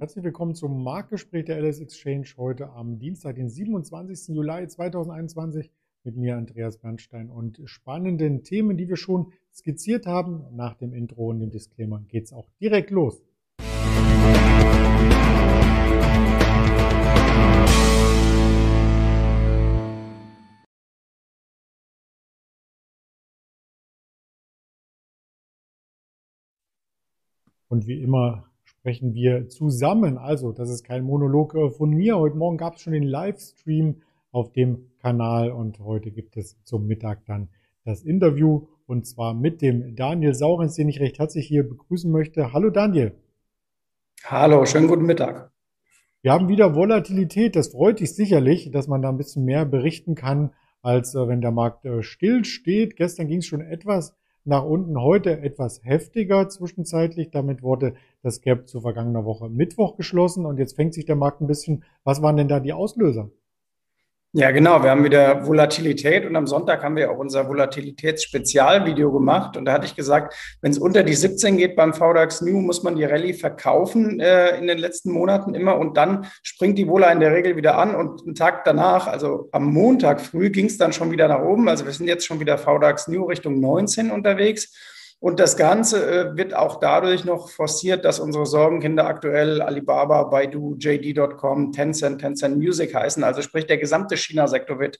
Herzlich willkommen zum Marktgespräch der LS Exchange heute am Dienstag, den 27. Juli 2021 mit mir Andreas Bernstein und spannenden Themen, die wir schon skizziert haben. Nach dem Intro und dem Disclaimer geht es auch direkt los. Und wie immer sprechen wir zusammen. Also, das ist kein Monolog äh, von mir. Heute Morgen gab es schon den Livestream auf dem Kanal und heute gibt es zum Mittag dann das Interview und zwar mit dem Daniel Saurens, den ich recht herzlich hier begrüßen möchte. Hallo Daniel. Hallo, schönen guten Mittag. Wir haben wieder Volatilität. Das freut dich sicherlich, dass man da ein bisschen mehr berichten kann, als äh, wenn der Markt äh, still steht. Gestern ging es schon etwas nach unten, heute etwas heftiger zwischenzeitlich. Damit wurde das Gap zu vergangener Woche Mittwoch geschlossen und jetzt fängt sich der Markt ein bisschen. Was waren denn da die Auslöser? Ja, genau. Wir haben wieder Volatilität und am Sonntag haben wir auch unser Volatilitätsspezialvideo gemacht. Und da hatte ich gesagt, wenn es unter die 17 geht beim VDAX New, muss man die Rallye verkaufen äh, in den letzten Monaten immer und dann springt die Vola in der Regel wieder an und einen Tag danach, also am Montag früh, ging es dann schon wieder nach oben. Also wir sind jetzt schon wieder VDAX New Richtung 19 unterwegs. Und das Ganze äh, wird auch dadurch noch forciert, dass unsere Sorgenkinder aktuell Alibaba, Baidu, JD.com, Tencent, Tencent Music heißen. Also sprich, der gesamte China-Sektor wird,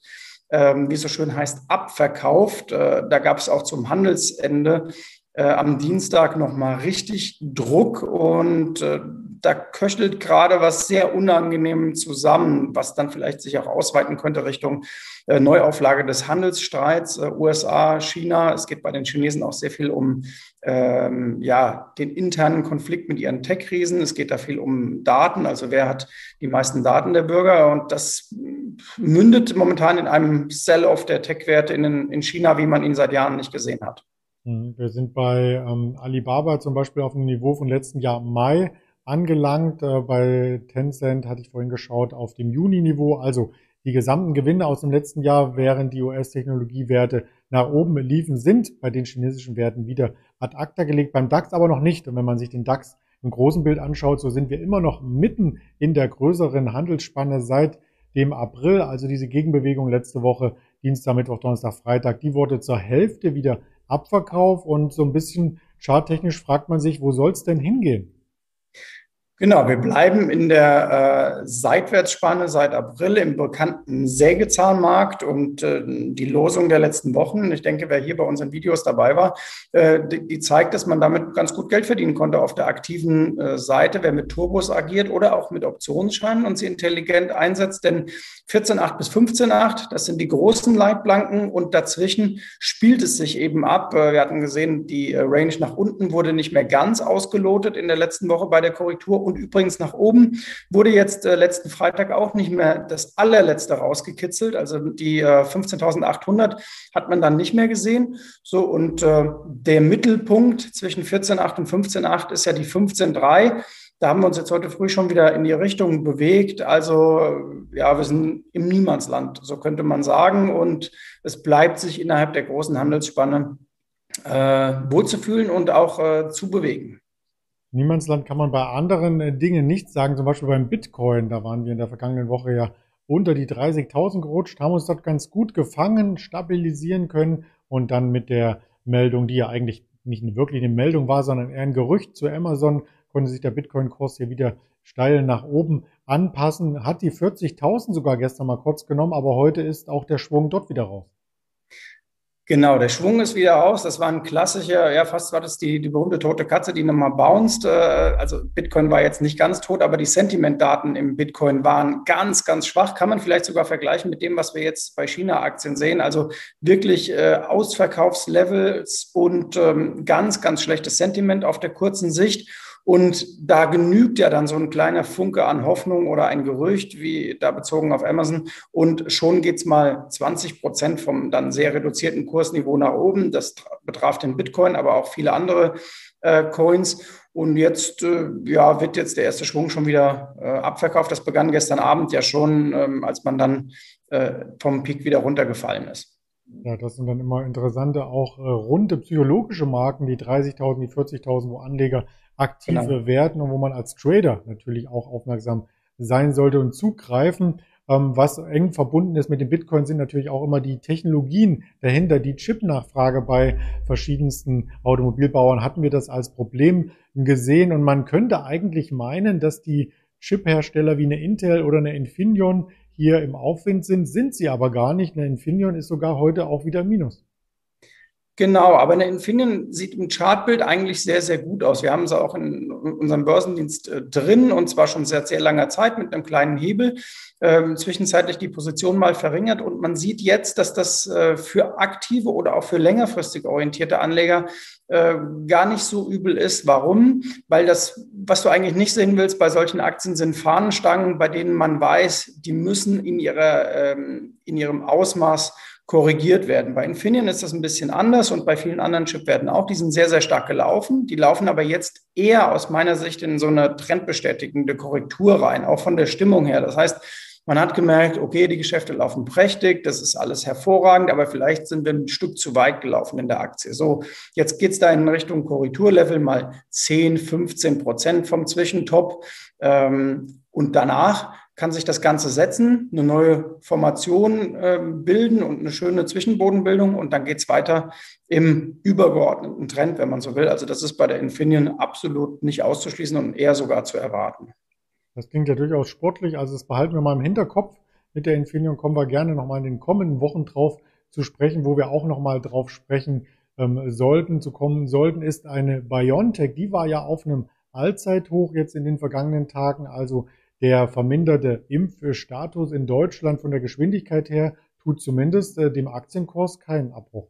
ähm, wie es so schön heißt, abverkauft. Äh, da gab es auch zum Handelsende äh, am Dienstag nochmal richtig Druck und da köchelt gerade was sehr unangenehm zusammen, was dann vielleicht sich auch ausweiten könnte Richtung äh, Neuauflage des Handelsstreits äh, USA, China. Es geht bei den Chinesen auch sehr viel um ähm, ja, den internen Konflikt mit ihren Tech-Riesen. Es geht da viel um Daten, also wer hat die meisten Daten der Bürger und das mündet momentan in einem Sell-off der Tech-Werte in, in China, wie man ihn seit Jahren nicht gesehen hat. Mhm. Wir sind bei ähm, Alibaba zum Beispiel auf dem Niveau von letzten Jahr Mai angelangt. Äh, bei Tencent hatte ich vorhin geschaut auf dem Juni-Niveau. Also die gesamten Gewinne aus dem letzten Jahr, während die US-Technologiewerte nach oben liefen, sind bei den chinesischen Werten wieder ad acta gelegt, beim DAX aber noch nicht. Und wenn man sich den DAX im großen Bild anschaut, so sind wir immer noch mitten in der größeren Handelsspanne seit dem April. Also diese Gegenbewegung letzte Woche, Dienstag, Mittwoch, Donnerstag, Freitag, die wurde zur Hälfte wieder Abverkauf und so ein bisschen charttechnisch fragt man sich, wo soll es denn hingehen? Genau, wir bleiben in der äh, Seitwärtsspanne seit April im bekannten Sägezahnmarkt und äh, die Losung der letzten Wochen, ich denke, wer hier bei unseren Videos dabei war, äh, die, die, zeigt, dass man damit ganz gut Geld verdienen konnte auf der aktiven äh, Seite, wer mit Turbos agiert oder auch mit Optionsscheinen und sie intelligent einsetzt, denn 14.8 bis 15.8, das sind die großen Leitplanken und dazwischen spielt es sich eben ab. Äh, wir hatten gesehen, die äh, Range nach unten wurde nicht mehr ganz ausgelotet in der letzten Woche bei der Korrektur und übrigens nach oben wurde jetzt äh, letzten Freitag auch nicht mehr das allerletzte rausgekitzelt. Also die äh, 15.800 hat man dann nicht mehr gesehen. So und äh, der Mittelpunkt zwischen 14.8 und 15.8 ist ja die 15.3. Da haben wir uns jetzt heute früh schon wieder in die Richtung bewegt. Also ja, wir sind im Niemandsland, so könnte man sagen. Und es bleibt sich innerhalb der großen Handelsspanne äh, wohlzufühlen und auch äh, zu bewegen. Niemandsland kann man bei anderen äh, Dingen nicht sagen, zum Beispiel beim Bitcoin. Da waren wir in der vergangenen Woche ja unter die 30.000 gerutscht, haben uns dort ganz gut gefangen, stabilisieren können und dann mit der Meldung, die ja eigentlich nicht wirklich eine Meldung war, sondern eher ein Gerücht zu Amazon, konnte sich der Bitcoin-Kurs hier wieder steil nach oben anpassen, hat die 40.000 sogar gestern mal kurz genommen, aber heute ist auch der Schwung dort wieder raus. Genau, der Schwung ist wieder aus. Das war ein klassischer, ja, fast war das die, die berühmte tote Katze, die nochmal bounced. Äh, also Bitcoin war jetzt nicht ganz tot, aber die Sentimentdaten im Bitcoin waren ganz, ganz schwach. Kann man vielleicht sogar vergleichen mit dem, was wir jetzt bei China-Aktien sehen. Also wirklich äh, Ausverkaufslevels und ähm, ganz, ganz schlechtes Sentiment auf der kurzen Sicht. Und da genügt ja dann so ein kleiner Funke an Hoffnung oder ein Gerücht, wie da bezogen auf Amazon. Und schon geht's mal 20 Prozent vom dann sehr reduzierten Kursniveau nach oben. Das betraf den Bitcoin, aber auch viele andere äh, Coins. Und jetzt äh, ja, wird jetzt der erste Schwung schon wieder äh, abverkauft. Das begann gestern Abend ja schon, ähm, als man dann äh, vom Peak wieder runtergefallen ist. Ja, das sind dann immer interessante, auch äh, runde psychologische Marken, die 30.000, die 40.000, wo Anleger aktiv genau. werden und wo man als Trader natürlich auch aufmerksam sein sollte und zugreifen. Ähm, was eng verbunden ist mit dem Bitcoin sind natürlich auch immer die Technologien dahinter, die Chip-Nachfrage bei verschiedensten Automobilbauern hatten wir das als Problem gesehen und man könnte eigentlich meinen, dass die Chip-Hersteller wie eine Intel oder eine Infineon hier im Aufwind sind, sind sie aber gar nicht. Eine Infineon ist sogar heute auch wieder Minus. Genau, aber eine Infineon sieht im Chartbild eigentlich sehr, sehr gut aus. Wir haben sie auch in unserem Börsendienst äh, drin und zwar schon seit sehr langer Zeit mit einem kleinen Hebel. Ähm, zwischenzeitlich die Position mal verringert und man sieht jetzt, dass das äh, für aktive oder auch für längerfristig orientierte Anleger äh, gar nicht so übel ist. Warum? Weil das, was du eigentlich nicht sehen willst bei solchen Aktien, sind Fahnenstangen, bei denen man weiß, die müssen in, ihrer, ähm, in ihrem Ausmaß korrigiert werden. Bei Infineon ist das ein bisschen anders und bei vielen anderen Chipwerten auch. Die sind sehr, sehr stark gelaufen. Die laufen aber jetzt eher aus meiner Sicht in so eine trendbestätigende Korrektur rein, auch von der Stimmung her. Das heißt, man hat gemerkt, okay, die Geschäfte laufen prächtig, das ist alles hervorragend, aber vielleicht sind wir ein Stück zu weit gelaufen in der Aktie. So, jetzt geht es da in Richtung Korrekturlevel mal 10, 15 Prozent vom Zwischentop. Ähm, und danach kann sich das Ganze setzen, eine neue Formation äh, bilden und eine schöne Zwischenbodenbildung und dann geht es weiter im übergeordneten Trend, wenn man so will. Also das ist bei der Infineon absolut nicht auszuschließen und eher sogar zu erwarten. Das klingt ja durchaus sportlich, also das behalten wir mal im Hinterkopf. Mit der Infineon kommen wir gerne nochmal in den kommenden Wochen drauf zu sprechen, wo wir auch nochmal drauf sprechen ähm, sollten, zu kommen sollten, ist eine BioNTech. Die war ja auf einem Allzeithoch jetzt in den vergangenen Tagen, also der verminderte Impfstatus in Deutschland von der Geschwindigkeit her tut zumindest äh, dem Aktienkurs keinen Abbruch.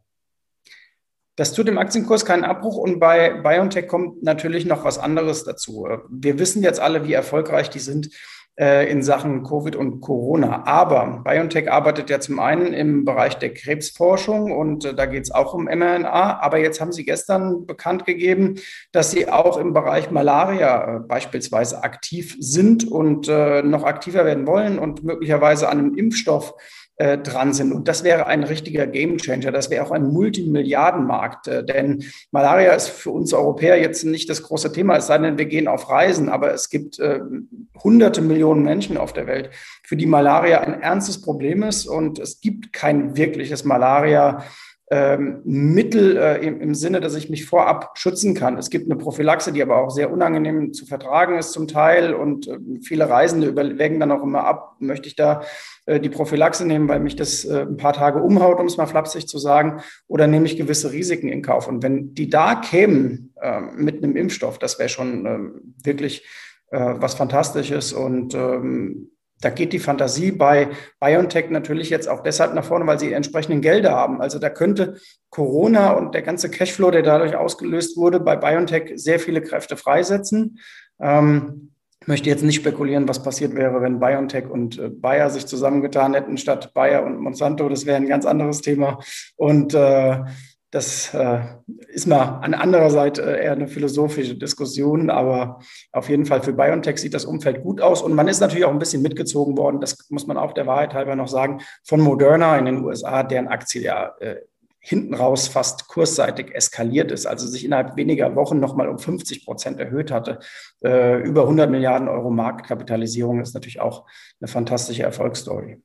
Das tut dem Aktienkurs keinen Abbruch und bei BioNTech kommt natürlich noch was anderes dazu. Wir wissen jetzt alle, wie erfolgreich die sind äh, in Sachen Covid und Corona. Aber BioNTech arbeitet ja zum einen im Bereich der Krebsforschung und äh, da geht es auch um mRNA. Aber jetzt haben sie gestern bekannt gegeben, dass sie auch im Bereich Malaria äh, beispielsweise aktiv sind und noch aktiver werden wollen und möglicherweise an einem Impfstoff äh, dran sind. Und das wäre ein richtiger Gamechanger. Das wäre auch ein Multimilliardenmarkt. Äh, denn Malaria ist für uns Europäer jetzt nicht das große Thema, es sei denn, wir gehen auf Reisen. Aber es gibt äh, hunderte Millionen Menschen auf der Welt, für die Malaria ein ernstes Problem ist. Und es gibt kein wirkliches Malaria ähm, Mittel äh, im, Sinne, dass ich mich vorab schützen kann. Es gibt eine Prophylaxe, die aber auch sehr unangenehm zu vertragen ist zum Teil und äh, viele Reisende überlegen dann auch immer ab, möchte ich da äh, die Prophylaxe nehmen, weil mich das ein paar Tage umhaut, um es mal flapsig zu sagen, oder nehme ich gewisse Risiken in Kauf. Und wenn die da kämen ähm, mit einem Impfstoff, das wäre schon ähm, wirklich was Fantastisches und da geht die Fantasie bei BioNTech natürlich jetzt auch deshalb nach vorne, weil sie entsprechenden Gelder haben. Also da könnte Corona und der ganze Cashflow, der dadurch ausgelöst wurde, bei BioNTech sehr viele Kräfte freisetzen. Ähm, ich möchte jetzt nicht spekulieren, was passiert wäre, wenn BioNTech und äh, Bayer sich zusammengetan hätten statt Bayer und Monsanto. Das wäre ein ganz anderes Thema. Und äh, das äh, ist mal an anderer Seite äh, eher eine philosophische Diskussion, aber auf jeden Fall für BioNTech sieht das Umfeld gut aus und man ist natürlich auch ein bisschen mitgezogen worden, das muss man auch der Wahrheit halber noch sagen, von Moderna in den USA, deren Aktie ja äh, hinten raus fast kursseitig eskaliert ist, also sich innerhalb weniger Wochen nochmal um 50 Prozent erhöht hatte. Äh, über 100 Milliarden Euro Marktkapitalisierung ist natürlich auch eine fantastische Erfolgsstory.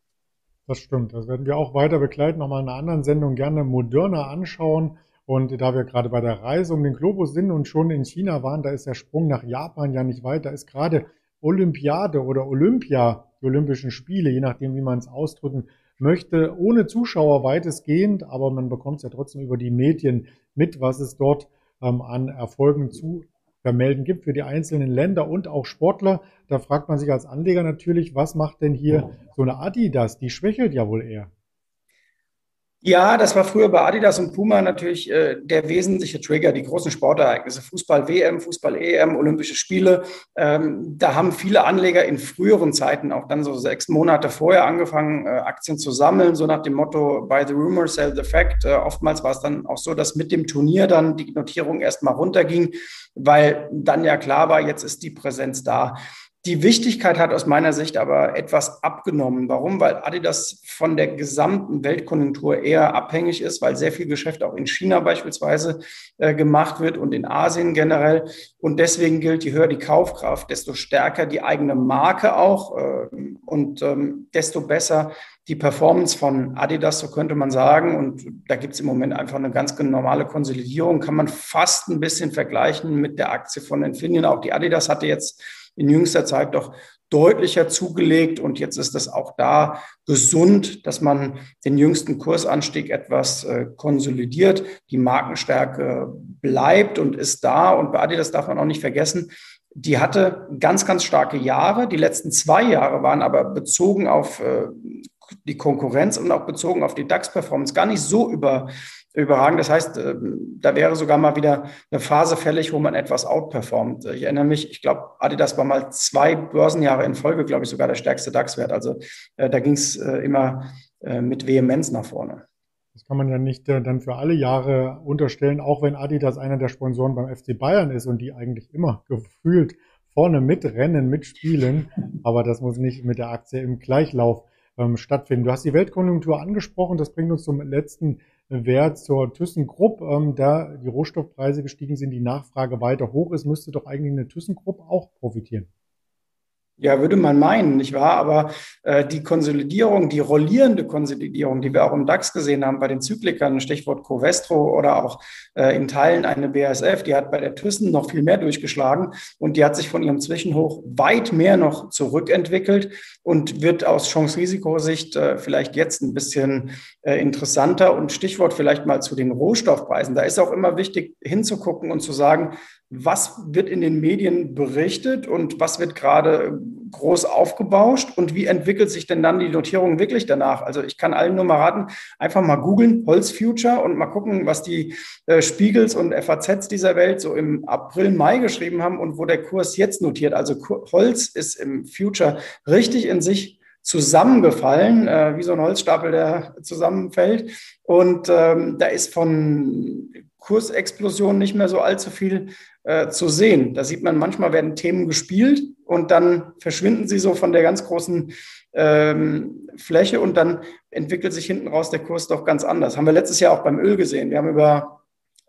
Das stimmt. Das werden wir auch weiter begleiten, nochmal in einer anderen Sendung gerne moderner anschauen. Und da wir gerade bei der Reise um den Globus sind und schon in China waren, da ist der Sprung nach Japan ja nicht weit. Da ist gerade Olympiade oder Olympia, die Olympischen Spiele, je nachdem, wie man es ausdrücken möchte, ohne Zuschauer weitestgehend, aber man bekommt es ja trotzdem über die Medien mit, was es dort ähm, an Erfolgen zu vermelden gibt für die einzelnen Länder und auch Sportler. Da fragt man sich als Anleger natürlich, was macht denn hier so eine Adidas? Die schwächelt ja wohl eher. Ja, das war früher bei Adidas und Puma natürlich äh, der wesentliche Trigger, die großen Sportereignisse, Fußball-WM, Fußball-EM, Olympische Spiele. Ähm, da haben viele Anleger in früheren Zeiten, auch dann so sechs Monate vorher, angefangen, äh, Aktien zu sammeln, so nach dem Motto, buy the rumor, sell the fact. Äh, oftmals war es dann auch so, dass mit dem Turnier dann die Notierung erstmal runterging, weil dann ja klar war, jetzt ist die Präsenz da. Die Wichtigkeit hat aus meiner Sicht aber etwas abgenommen. Warum? Weil Adidas von der gesamten Weltkonjunktur eher abhängig ist, weil sehr viel Geschäft auch in China beispielsweise äh, gemacht wird und in Asien generell. Und deswegen gilt, je höher die Kaufkraft, desto stärker die eigene Marke auch äh, und ähm, desto besser die Performance von Adidas, so könnte man sagen. Und da gibt es im Moment einfach eine ganz normale Konsolidierung. Kann man fast ein bisschen vergleichen mit der Aktie von Infineon. Auch die Adidas hatte jetzt in jüngster Zeit doch deutlicher zugelegt und jetzt ist es auch da gesund, dass man den jüngsten Kursanstieg etwas äh, konsolidiert. Die Markenstärke bleibt und ist da und bei Adidas darf man auch nicht vergessen, die hatte ganz, ganz starke Jahre. Die letzten zwei Jahre waren aber bezogen auf äh, die Konkurrenz und auch bezogen auf die DAX-Performance gar nicht so über, überragend. Das heißt, äh, da wäre sogar mal wieder eine Phase fällig, wo man etwas outperformt. Ich erinnere mich, ich glaube, Adidas war mal zwei Börsenjahre in Folge, glaube ich, sogar der stärkste DAX-Wert. Also äh, da ging es äh, immer mit Vehemenz nach vorne. Das kann man ja nicht dann für alle Jahre unterstellen, auch wenn Adidas einer der Sponsoren beim FC Bayern ist und die eigentlich immer gefühlt vorne mitrennen, mitspielen. Aber das muss nicht mit der Aktie im Gleichlauf ähm, stattfinden. Du hast die Weltkonjunktur angesprochen. Das bringt uns zum letzten Wert zur ThyssenKrupp. Ähm, da die Rohstoffpreise gestiegen sind, die Nachfrage weiter hoch ist, müsste doch eigentlich eine ThyssenKrupp auch profitieren. Ja, würde man meinen, nicht wahr? Aber äh, die Konsolidierung, die rollierende Konsolidierung, die wir auch im DAX gesehen haben bei den Zyklikern, Stichwort Covestro oder auch äh, in Teilen eine BASF, die hat bei der Thyssen noch viel mehr durchgeschlagen und die hat sich von ihrem Zwischenhoch weit mehr noch zurückentwickelt und wird aus Chance-Risikosicht äh, vielleicht jetzt ein bisschen äh, interessanter. Und Stichwort vielleicht mal zu den Rohstoffpreisen. Da ist auch immer wichtig hinzugucken und zu sagen, was wird in den Medien berichtet und was wird gerade groß aufgebauscht und wie entwickelt sich denn dann die Notierung wirklich danach? Also ich kann allen nur mal raten, einfach mal googeln, Holz Future und mal gucken, was die äh, Spiegels und FAZs dieser Welt so im April, Mai geschrieben haben und wo der Kurs jetzt notiert. Also Holz ist im Future richtig in sich zusammengefallen, äh, wie so ein Holzstapel, der zusammenfällt. Und ähm, da ist von Kursexplosion nicht mehr so allzu viel äh, zu sehen. Da sieht man, manchmal werden Themen gespielt und dann verschwinden sie so von der ganz großen ähm, Fläche und dann entwickelt sich hinten raus der Kurs doch ganz anders. Haben wir letztes Jahr auch beim Öl gesehen. Wir haben über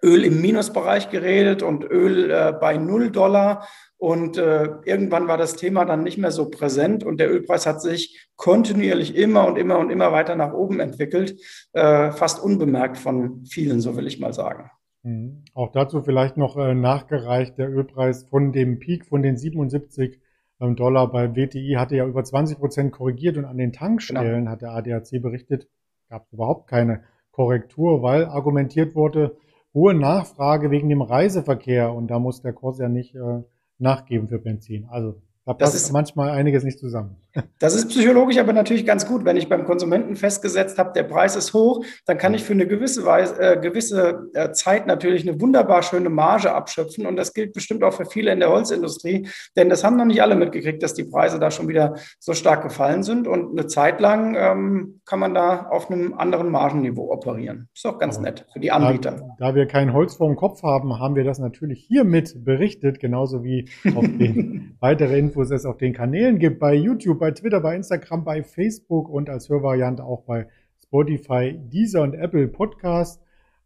Öl im Minusbereich geredet und Öl äh, bei 0 Dollar. Und äh, irgendwann war das Thema dann nicht mehr so präsent und der Ölpreis hat sich kontinuierlich immer und immer und immer weiter nach oben entwickelt, äh, fast unbemerkt von vielen, so will ich mal sagen. Mhm. Auch dazu vielleicht noch äh, nachgereicht, der Ölpreis von dem Peak von den 77 ähm, Dollar bei WTI hatte ja über 20 Prozent korrigiert und an den Tankstellen genau. hat der ADAC berichtet, gab es überhaupt keine Korrektur, weil argumentiert wurde, hohe Nachfrage wegen dem Reiseverkehr und da muss der Kurs ja nicht äh, nachgeben für Benzin. Also da passt ist, manchmal einiges nicht zusammen. Das ist psychologisch aber natürlich ganz gut. Wenn ich beim Konsumenten festgesetzt habe, der Preis ist hoch, dann kann ich für eine gewisse, Weise, äh, gewisse äh, Zeit natürlich eine wunderbar schöne Marge abschöpfen. Und das gilt bestimmt auch für viele in der Holzindustrie. Denn das haben noch nicht alle mitgekriegt, dass die Preise da schon wieder so stark gefallen sind. Und eine Zeit lang ähm, kann man da auf einem anderen Margenniveau operieren. Ist auch ganz aber nett für die Anbieter. Da, da, wir kein Holz vor dem Kopf haben, haben wir das natürlich hiermit berichtet, genauso wie auf den weitere Infos wo es auf den Kanälen gibt, bei YouTube, bei Twitter, bei Instagram, bei Facebook und als Hörvariante auch bei Spotify, Deezer und Apple Podcast.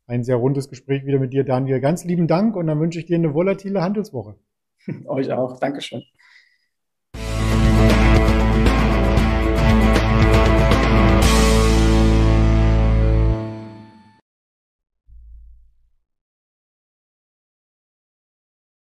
Ein sehr rundes Gespräch wieder mit dir, Daniel. Ganz lieben Dank und dann wünsche ich dir eine volatile Handelswoche. Euch auch. Dankeschön.